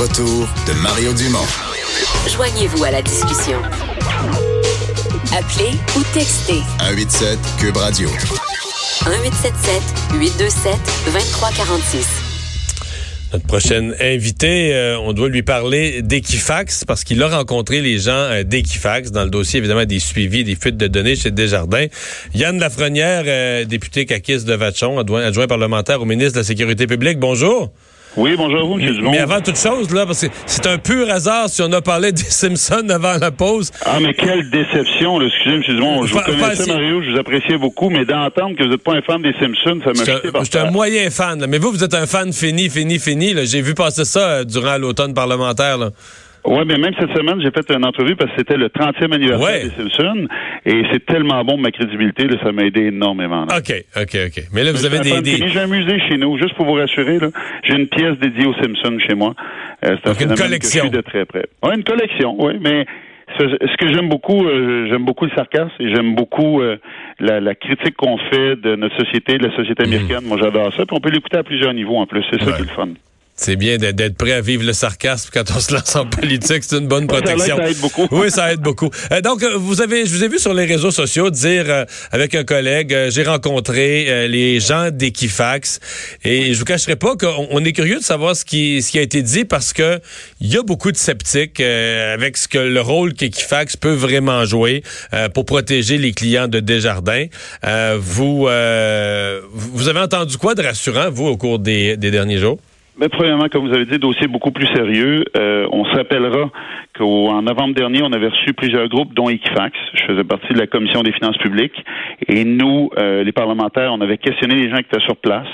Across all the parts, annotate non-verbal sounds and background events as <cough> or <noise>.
Retour de Mario Dumont. Joignez-vous à la discussion. Appelez ou textez 187 Cube Radio. 1877 827 2346. Notre prochaine invité, euh, on doit lui parler d'Equifax parce qu'il a rencontré les gens euh, d'Equifax dans le dossier évidemment des suivis des fuites de données chez Desjardins. Yann Lafrenière, euh, député caquiste de Vachon, adjoint, adjoint parlementaire au ministre de la Sécurité publique. Bonjour. Oui, bonjour à vous, M. Dumont. Mais avant toute chose, là, parce que c'est un pur hasard si on a parlé des <laughs> Simpsons avant la pause. Ah, mais quelle déception, là. Excusez, M. Dumont. Je vous connaissais, Mario, je vous appréciais beaucoup, mais d'entendre que vous n'êtes pas un fan des Simpsons, ça m'a jeté par Je suis un moyen fan, là. Mais vous, vous êtes un fan fini, fini, fini, là. J'ai vu passer ça euh, durant l'automne parlementaire, là. Oui, mais même cette semaine, j'ai fait une entrevue parce que c'était le 30e anniversaire des Simpsons et c'est tellement bon ma crédibilité, là, ça m'a aidé énormément. OK, OK, OK. Mais là, vous avez des... des... J'ai un musée chez nous, juste pour vous rassurer, là, j'ai une pièce dédiée aux Simpsons chez moi. Euh, c'est Donc une collection. de très près. Oui, une collection, oui, mais ce, que j'aime beaucoup, euh, j'aime beaucoup le sarcasme et j'aime beaucoup euh, la, la, critique qu'on fait de notre société, de la société mhm. américaine. Moi, j'adore ça. Puis on peut l'écouter à plusieurs niveaux en plus. C'est ça qui est le fun. C'est bien d'être prêt à vivre le sarcasme quand on se lance en <laughs> politique. C'est une bonne protection. Ça, aide beaucoup. Oui, ça aide beaucoup. Euh, donc, euh, vous avez, je vous ai vu sur les réseaux sociaux dire euh, avec un collègue, j'ai rencontré les gens d'Equifax et je vous cacherai pas qu'on est curieux de savoir ce qui, ce qui a été dit parce que il y a beaucoup de sceptiques avec ce que le rôle qu'Equifax peut vraiment jouer pour protéger les clients de Desjardins. vous, vous avez entendu quoi de rassurant, vous, au cours des, des derniers jours? Mais premièrement, comme vous avez dit, dossier beaucoup plus sérieux. Euh, on se rappellera qu'en novembre dernier, on avait reçu plusieurs groupes, dont Equifax. Je faisais partie de la commission des finances publiques. Et nous, euh, les parlementaires, on avait questionné les gens qui étaient sur place.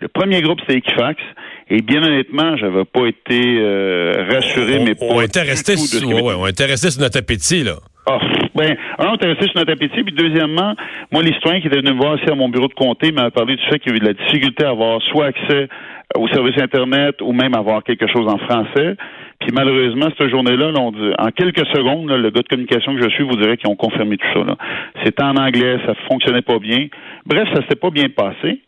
Le premier groupe, c'était Equifax. Et bien honnêtement, j'avais pas été euh, rassuré, mais on, on était resté, ouais, on était resté sur notre appétit, là. Oh, ben, un, on était resté sur notre appétit, puis deuxièmement, moi, l'historien qui était venu me voir ici à mon bureau de comté m'a parlé du fait qu'il y avait de la difficulté à avoir soit accès au service Internet ou même avoir quelque chose en français. Puis malheureusement, cette journée-là, en quelques secondes, le gars de communication que je suis vous dirait qu'ils ont confirmé tout ça. C'était en anglais, ça fonctionnait pas bien. Bref, ça s'était pas bien passé.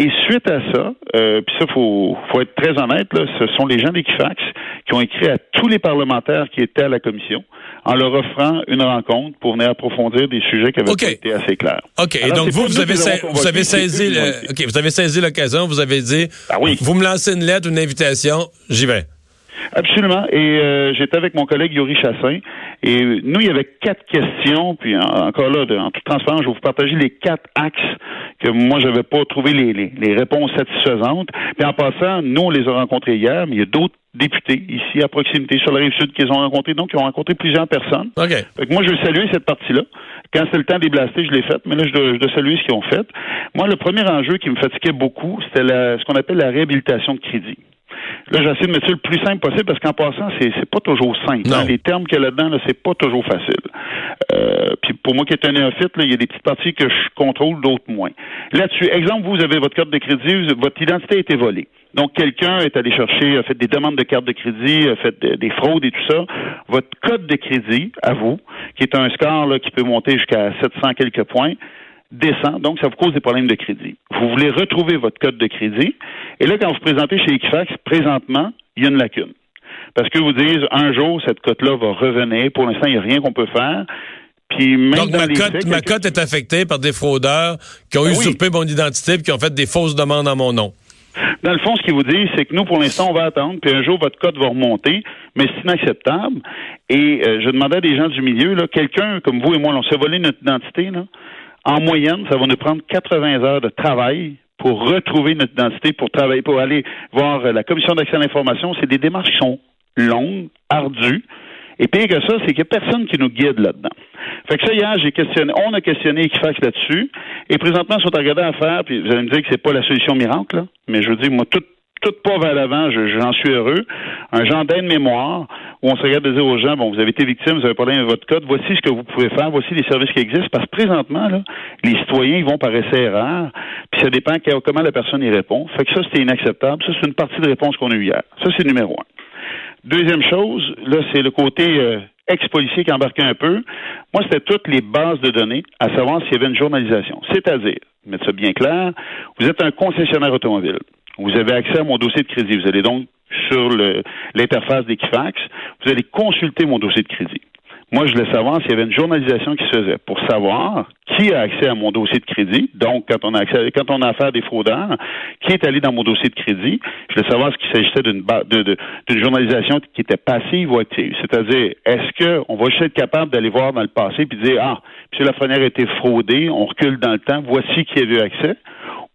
Et suite à ça, euh, puis ça, faut, faut être très honnête, là, ce sont les gens d'Equifax qui ont écrit à tous les parlementaires qui étaient à la commission en leur offrant une rencontre pour venir approfondir des sujets qui avaient été assez clairs. OK. Et donc, vous, vous avez, vous avez saisi, OK, vous avez saisi l'occasion, vous avez dit, ah oui. vous me lancez une lettre, une invitation, j'y vais. Absolument. Et euh, j'étais avec mon collègue Yuri Chassin. Et nous, il y avait quatre questions. Puis encore là, en toute transparence, je vais vous partager les quatre axes que moi, j'avais pas trouvé les, les, les, réponses satisfaisantes. Puis en passant, nous, on les a rencontrés hier, mais il y a d'autres députés ici à proximité sur la rive sud qu'ils ont rencontrés, donc ils ont rencontré plusieurs personnes. OK. Fait que moi, je veux saluer cette partie-là. Quand c'est le temps des blastés, je l'ai faite, mais là, je dois, je dois saluer ce qu'ils ont fait. Moi, le premier enjeu qui me fatiguait beaucoup, c'était ce qu'on appelle la réhabilitation de crédit. Là, j'essaie de mettre ça le plus simple possible parce qu'en passant, c'est, c'est pas toujours simple. Hein. Les termes qu'il y a là-dedans, là, c'est pas toujours facile. Euh, puis pour moi qui est un néophyte, il y a des petites parties que je contrôle, d'autres moins. Là-dessus, exemple, vous avez votre carte de crédit, votre identité a été volée. Donc, quelqu'un est allé chercher, a fait des demandes de carte de crédit, a fait des fraudes et tout ça. Votre code de crédit, à vous, qui est un score là, qui peut monter jusqu'à 700 quelques points, descend, donc ça vous cause des problèmes de crédit. Vous voulez retrouver votre code de crédit, et là, quand vous présentez chez Equifax, présentement, il y a une lacune. Parce que vous dites, un jour, cette cote-là va revenir. Pour l'instant, il n'y a rien qu'on peut faire. Puis même Donc, ma, cote, ma cote est affectée par des fraudeurs qui ont ben usurpé mon identité et qui ont fait des fausses demandes en mon nom. Dans le fond, ce qu'il vous dit, c'est que nous, pour l'instant, on va attendre, puis un jour, votre cote va remonter, mais c'est inacceptable. Et euh, je demandais à des gens du milieu, là, quelqu'un comme vous et moi, on s'est volé notre identité, là, en moyenne, ça va nous prendre 80 heures de travail pour retrouver notre identité, pour travailler, pour aller voir la commission d'accès à l'information. C'est des démarches qui sont longues, ardues. Et pire que ça, c'est qu'il n'y a personne qui nous guide là-dedans. Fait que ça, hier, j'ai questionné, on a questionné Equifax là-dessus. Et présentement, ils sont regardés à faire, puis vous allez me dire que c'est pas la solution miracle, là. Mais je veux dire, moi, tout, tout pas vers l'avant, j'en suis heureux. Un genre d'aide-mémoire où on se regarde de dire aux gens, bon, vous avez été victime, vous avez pas avec votre code, voici ce que vous pouvez faire, voici les services qui existent, parce que présentement, là, les citoyens, ils vont par essai erreur, puis ça dépend comment la personne y répond. Fait que ça, c'était inacceptable. Ça, c'est une partie de réponse qu'on a eu hier. Ça, c'est numéro un. Deuxième chose, là, c'est le côté euh, ex-policier qui embarquait un peu. Moi, c'était toutes les bases de données, à savoir s'il y avait une journalisation. C'est-à-dire, mettre ça bien clair, vous êtes un concessionnaire automobile. Vous avez accès à mon dossier de crédit. Vous allez donc sur l'interface d'Equifax, vous allez consulter mon dossier de crédit. Moi, je voulais savoir s'il y avait une journalisation qui se faisait pour savoir qui a accès à mon dossier de crédit. Donc, quand on a accès, quand on a affaire à des fraudeurs, qui est allé dans mon dossier de crédit? Je voulais savoir s'il s'agissait d'une d'une journalisation qui était passive ou active. C'est-à-dire, est-ce qu'on va juste être capable d'aller voir dans le passé puis dire, ah, M. Lafrenière a été fraudé, on recule dans le temps, voici qui a eu accès?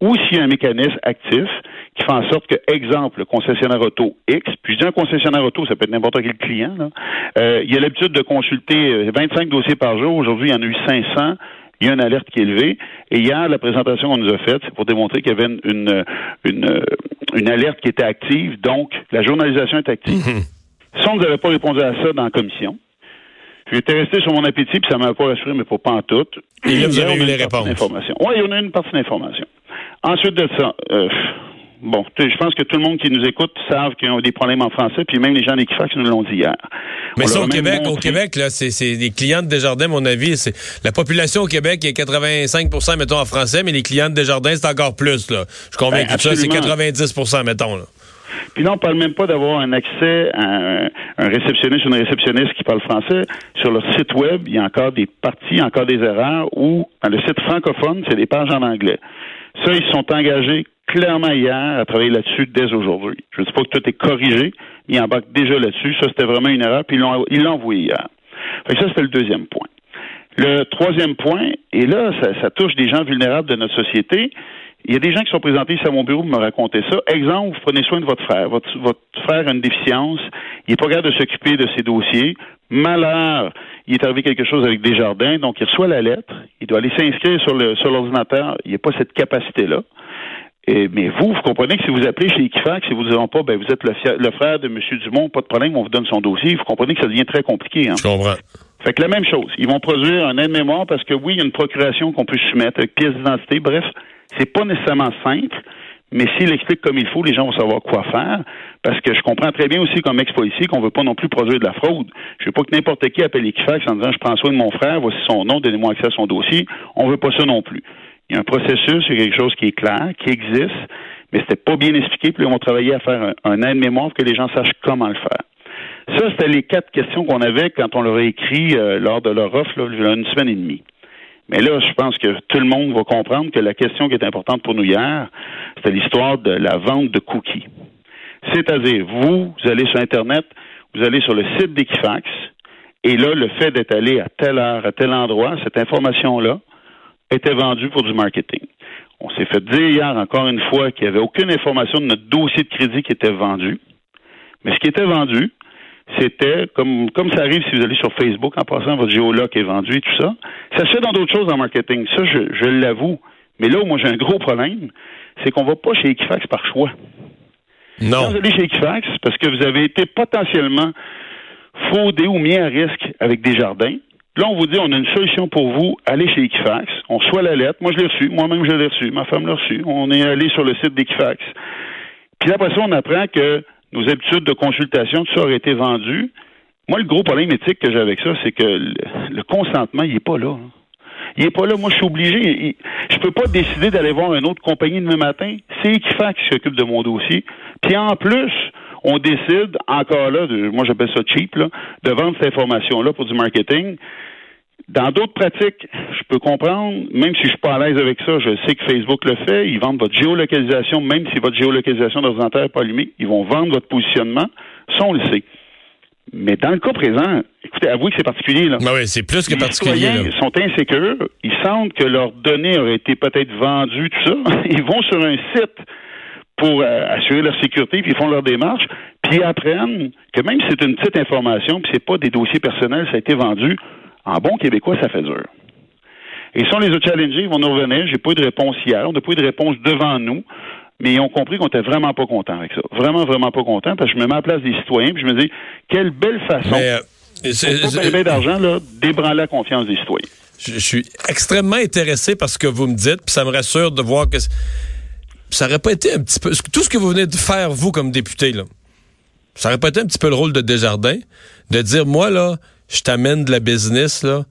Ou s'il y a un mécanisme actif qui fait en sorte que, exemple, le concessionnaire auto X, puis je dis un concessionnaire auto, ça peut être n'importe quel client, là, euh, il a l'habitude de consulter 25 euh, dossiers par jour. Aujourd'hui, il y en a eu 500 il y a une alerte qui est élevée. Et hier, la présentation qu'on nous a faite, c'est pour démontrer qu'il y avait une, une, une, alerte qui était active. Donc, la journalisation est active. Mm-hmm. Si on ne avait pas répondu à ça dans la commission, J'étais resté sur mon appétit, puis ça m'a pas rassuré, mais pas en tout. Et là, vous avez eu les réponses. Oui, il y en a une partie d'information. Ensuite de ça, euh, bon, je pense que tout le monde qui nous écoute savent qu'ils ont des problèmes en français, puis même les gens d'Equifax nous l'ont dit hier. Mais ça, au Québec, au Québec, là, c'est des clients de Desjardins, mon avis. C'est la population au Québec est 85% mettons, en français, mais les clients de Desjardins, c'est encore plus, là. Je suis convaincu ben, ça, c'est 90% mettons, là. Puis là, on parle même pas d'avoir un accès à un, réceptionniste ou une réceptionniste qui parle français. Sur leur site web, il y a encore des parties, encore des erreurs, ou dans le site francophone, c'est des pages en anglais. Ça, ils sont engagés clairement hier à travailler là-dessus dès aujourd'hui. Je ne dis pas que tout est corrigé, ils embarquent déjà là-dessus. Ça, c'était vraiment une erreur, puis ils l'ont envoyé hier. Fait ça, c'était le deuxième point. Le troisième point, et là, ça, touche des gens vulnérables de notre société. Il y a des gens qui sont présentés ici à mon bureau pour me raconter ça. Exemple, vous prenez soin de votre frère. Votre, votre frère a une déficience. Il n'est pas capable de s'occuper de ses dossiers. Malheur, il est arrivé quelque chose avec Desjardins, donc il reçoit la lettre. Il doit aller s'inscrire sur le sur l'ordinateur. Il n'y a pas cette capacité-là. Et, mais vous, vous comprenez que si vous appelez chez Equifax et vous ne diront pas, ben, vous êtes le, frère de M. Dumont, pas de problème, on vous donne son dossier, vous comprenez que ça devient très compliqué. Hein? Je comprends. Fait que la même chose. Ils vont produire un aide-mémoire parce que oui, il y a une procuration qu'on peut soumettre avec pièce d'identité. Bref, c'est pas nécessairement simple, mais s'il explique comme il faut, les gens vont savoir quoi faire. Parce que je comprends très bien aussi comme ex-policier qu'on veut pas non plus produire de la fraude. Je veux pas que n'importe qui appelle Equifax en disant je prends soin de mon frère, voici son nom, donnez-moi accès à son dossier. On veut pas ça non plus. Il y a un processus, il y a quelque chose qui est clair, qui existe, mais c'était pas bien expliqué, puis on va travailler à faire un, aide-mémoire pour que les gens sachent comment le faire. Ça, c'était les quatre questions qu'on avait quand on leur a écrit euh, lors de leur offre, là, une semaine et demie. Mais là, je pense que tout le monde va comprendre que la question qui est importante pour nous hier, c'était l'histoire de la vente de cookies. C'est-à-dire, vous, vous allez sur Internet, vous allez sur le site d'Equifax, et là, le fait d'être allé à telle heure, à tel endroit, cette information-là était vendue pour du marketing. On s'est fait dire hier, encore une fois, qu'il n'y avait aucune information de notre dossier de crédit qui était vendu. Mais ce qui était vendu, c'était comme comme ça arrive si vous allez sur Facebook en passant votre géologue est vendu et tout ça. Ça se fait dans d'autres choses en marketing. Ça, je, je l'avoue. Mais là où moi j'ai un gros problème, c'est qu'on va pas chez Equifax par choix. Non. Quand vous allez chez Equifax, parce que vous avez été potentiellement fraudé ou mis à risque avec des jardins. Là, on vous dit, on a une solution pour vous. Allez chez Equifax. On reçoit la lettre. Moi, je l'ai reçue. Moi-même, je l'ai reçue. Ma femme l'a reçue. On est allé sur le site d'Equifax. Puis après ça, on apprend que nos habitudes de consultation, tout ça aurait été vendu. Moi, le gros problème éthique que j'ai avec ça, c'est que le, consentement, il n'est pas là. Il n'est pas là. Moi, je suis obligé. je peux pas décider d'aller voir une autre compagnie demain matin. C'est Equifax qui s'occupe de mon dossier. Puis en plus, on décide, encore là, moi j'appelle ça cheap, là, de vendre cette information-là pour du marketing. Dans d'autres pratiques, je peux comprendre, même si je suis pas à l'aise avec ça, je sais que Facebook le fait, ils vendent votre géolocalisation, même si votre géolocalisation d'ordinateur n'est pas allumée, ils vont vendre votre positionnement, ça on le sait. Mais dans le cas présent, écoutez, avouez que c'est particulier. Là. Ben oui, c'est plus que particulier. Les sont insécures. Ils sentent que leurs données auraient été peut-être vendues, tout ça. <laughs> Ils vont sur un site pour euh, assurer leur sécurité, puis ils font leur démarche, puis ils apprennent que même si c'est une petite information, puis c'est pas des dossiers personnels, ça a été vendu, en bon québécois, ça fait dur. Et si on les a challengés, ils vont nous revenir. J'ai pas eu de réponse hier. On n'a pas eu de réponse devant nous. mais ils ont compris qu'on était vraiment pas content avec ça. Vraiment, vraiment pas content, parce que je me mets à la place des citoyens, puis je me dis, quelle belle façon, Mais, euh, c'est- pas d'argent, là, d'ébranler la confiance des citoyens. je, je suis extrêmement intéressé par ce que vous me dites, puis ça me rassure de voir que ça aurait pas été un petit peu tout ce que vous venez de faire vous comme député là. Ça aurait pas été un petit peu le rôle de Desjardins de dire moi là, je t'amène de la business là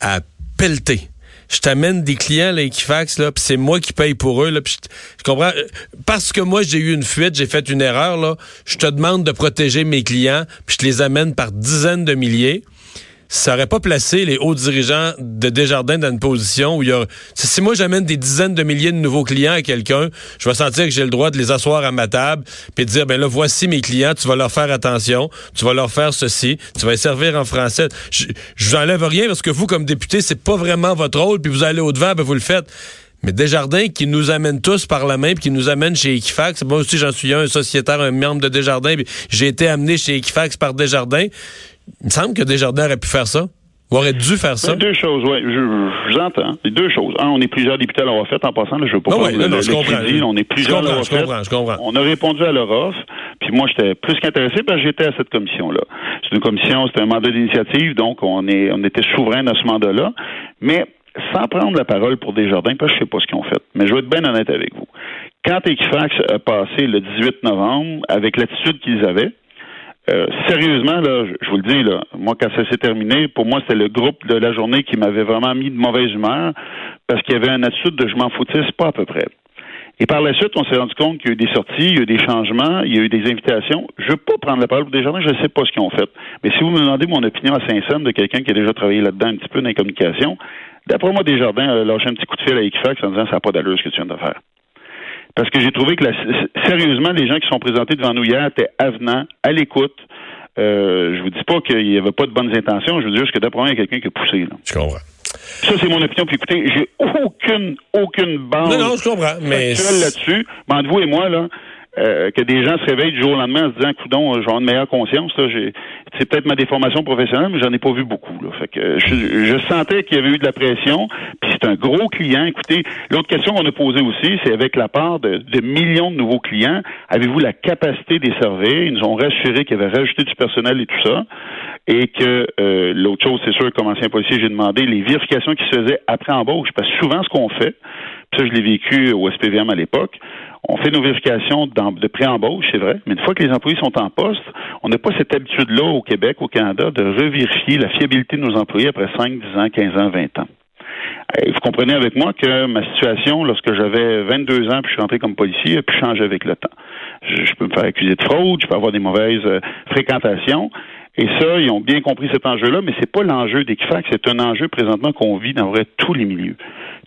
à pelleter. Je t'amène des clients là Equifax là, puis c'est moi qui paye pour eux là, je, je comprends euh, parce que moi j'ai eu une fuite, j'ai fait une erreur là, je te demande de protéger mes clients, puis je les amène par dizaines de milliers ça aurait pas placé les hauts dirigeants de Desjardins dans une position où il y a... Si moi j'amène des dizaines de milliers de nouveaux clients à quelqu'un, je vais sentir que j'ai le droit de les asseoir à ma table puis de dire, ben là, voici mes clients, tu vas leur faire attention, tu vas leur faire ceci, tu vas les servir en français. Je, je vous enlève rien parce que vous, comme député, c'est pas vraiment votre rôle, puis vous allez au-devant, ben vous le faites. Mais Desjardins qui nous amène tous par la main, puis qui nous amène chez Equifax. Moi aussi, j'en suis un, un sociétaire, un membre de Desjardins, puis j'ai été amené chez Equifax par Desjardins. Il me semble que Desjardins aurait pu faire ça. Ou aurait dû faire ça. Ben, Deux choses, oui. Je, je vous entends. Deux choses. Un, on est plusieurs députés à l'avoir fait. En passant, là, je veux pas non, non, le je comprends. crédit. On est Je plusieurs à comprends, je fait. comprends, je comprends. On a répondu à leur offre. Puis moi, j'étais plus qu'intéressé parce que j'étais à cette commission-là. C'est une commission, c'est un mandat d'initiative, donc on est, on était souverain dans ce mandat-là. Mais sans prendre la parole pour Desjardins, parce que je sais pas ce qu'ils ont fait. Mais je vais être bien honnête avec vous. Quand Equifax a passé le 18 novembre, avec l'attitude qu'ils avaient, euh, sérieusement, là, je, vous le dis, là, moi, quand ça s'est terminé, pour moi, c'était le groupe de la journée qui m'avait vraiment mis de mauvaise humeur parce qu'il y avait une attitude de je m'en foutisse pas à peu près. Et par la suite, on s'est rendu compte qu'il y a eu des sorties, il y a eu des changements, il y a eu des invitations. Je veux pas prendre la parole pour des je ne sais pas ce qu'ils ont fait. Mais si vous me demandez mon opinion à Saint-Saëns de quelqu'un qui a déjà travaillé là-dedans un petit peu dans les communications, d'après moi, Desjardins a lâché un petit coup de fil à Equifax en disant ça n'a pas d'allure ce que tu viens de faire. Parce que j'ai trouvé que, la- sérieusement, les gens qui sont présentés devant nous hier étaient avenants, à l'écoute. Euh, je vous dis pas qu'il n'y avait pas de bonnes intentions, je veux dire juste que d'après moi, il y a quelqu'un qui a poussé. Là. Je comprends. Ça, c'est mon opinion. Puis écoutez, j'ai aucune, aucune base Non, non, je comprends. Mais là-dessus. Mais entre vous et moi, là, euh, que des gens se réveillent du jour au lendemain en se disant, coudon, vais avoir une meilleure conscience. Là, j'ai, c'est peut-être ma déformation professionnelle, mais j'en ai pas vu beaucoup. Là. Fait que euh, je, je sentais qu'il y avait eu de la pression. Puis c'est un gros client. Écoutez, l'autre question qu'on a posée aussi, c'est avec la part de, de millions de nouveaux clients, avez-vous la capacité des servir? Ils nous ont rassuré qu'il y avait rajouté du personnel et tout ça. Et que euh, l'autre chose, c'est sûr, comme ancien policier, j'ai demandé les vérifications qui se faisaient après embauche. Parce que souvent, ce qu'on fait, ça, je l'ai vécu au SPVM à l'époque, on fait nos vérifications de pré-embauche, c'est vrai, mais une fois que les employés sont en poste, on n'a pas cette habitude-là au Québec, au Canada, de revérifier la fiabilité de nos employés après 5, 10 ans, 15 ans, 20 ans. Euh, Vous comprenez avec moi que ma situation, lorsque j'avais 22 ans puis je suis rentré comme policier, a pu changer avec le temps. Je, je peux me faire accuser de fraude, je peux avoir des mauvaises euh, fréquentations. Et ça, ils ont bien compris cet enjeu-là, mais c'est pas l'enjeu d'Equifax, c'est un enjeu présentement qu'on vit dans vrai tous les milieux.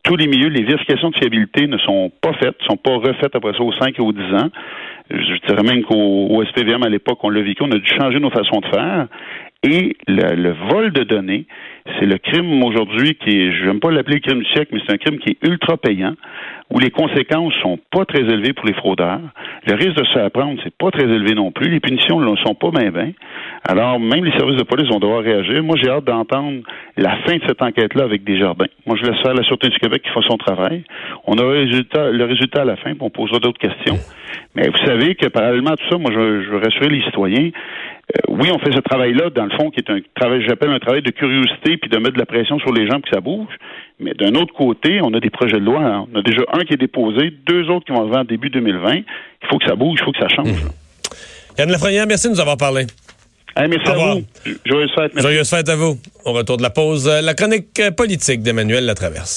Tous les milieux, les vérifications de fiabilité ne sont pas faites, sont pas refaites après ça aux 5 et aux 10 ans. Je dirais même qu'au au SPVM à l'époque, on l'a vécu, on a dû changer nos façons de faire. Et le, le vol de données, c'est le crime aujourd'hui qui est, je n'aime pas l'appeler le crime du siècle, mais c'est un crime qui est ultra payant, où les conséquences sont pas très élevées pour les fraudeurs. Le risque de se faire prendre, c'est pas très élevé non plus. Les punitions ne sont pas bien bien. Alors, même les services de police vont devoir réagir. Moi, j'ai hâte d'entendre la fin de cette enquête-là avec Desjardins. Moi, je laisse faire la Sûreté du Québec qui fait son travail. On aura le résultat, le résultat à la fin, puis on posera d'autres questions. Mais vous savez que parallèlement à tout ça, moi, je, je veux rassurer les citoyens. Euh, oui, on fait ce travail-là, dans le fond, qui est un travail, j'appelle un travail de curiosité, puis de mettre de la pression sur les gens pour que ça bouge. Mais d'un autre côté, on a des projets de loi. hein. On a déjà un qui est déposé, deux autres qui vont arriver en début 2020. Il faut que ça bouge, il faut que ça change. là. Yann Lafrenière, merci de nous avoir parlé. Hey, merci Au à vous. Joyeuse fête. merci. Joyeuse fête à vous. Au retour de la pause, euh, la chronique euh, politique d'Emmanuel Latraverse.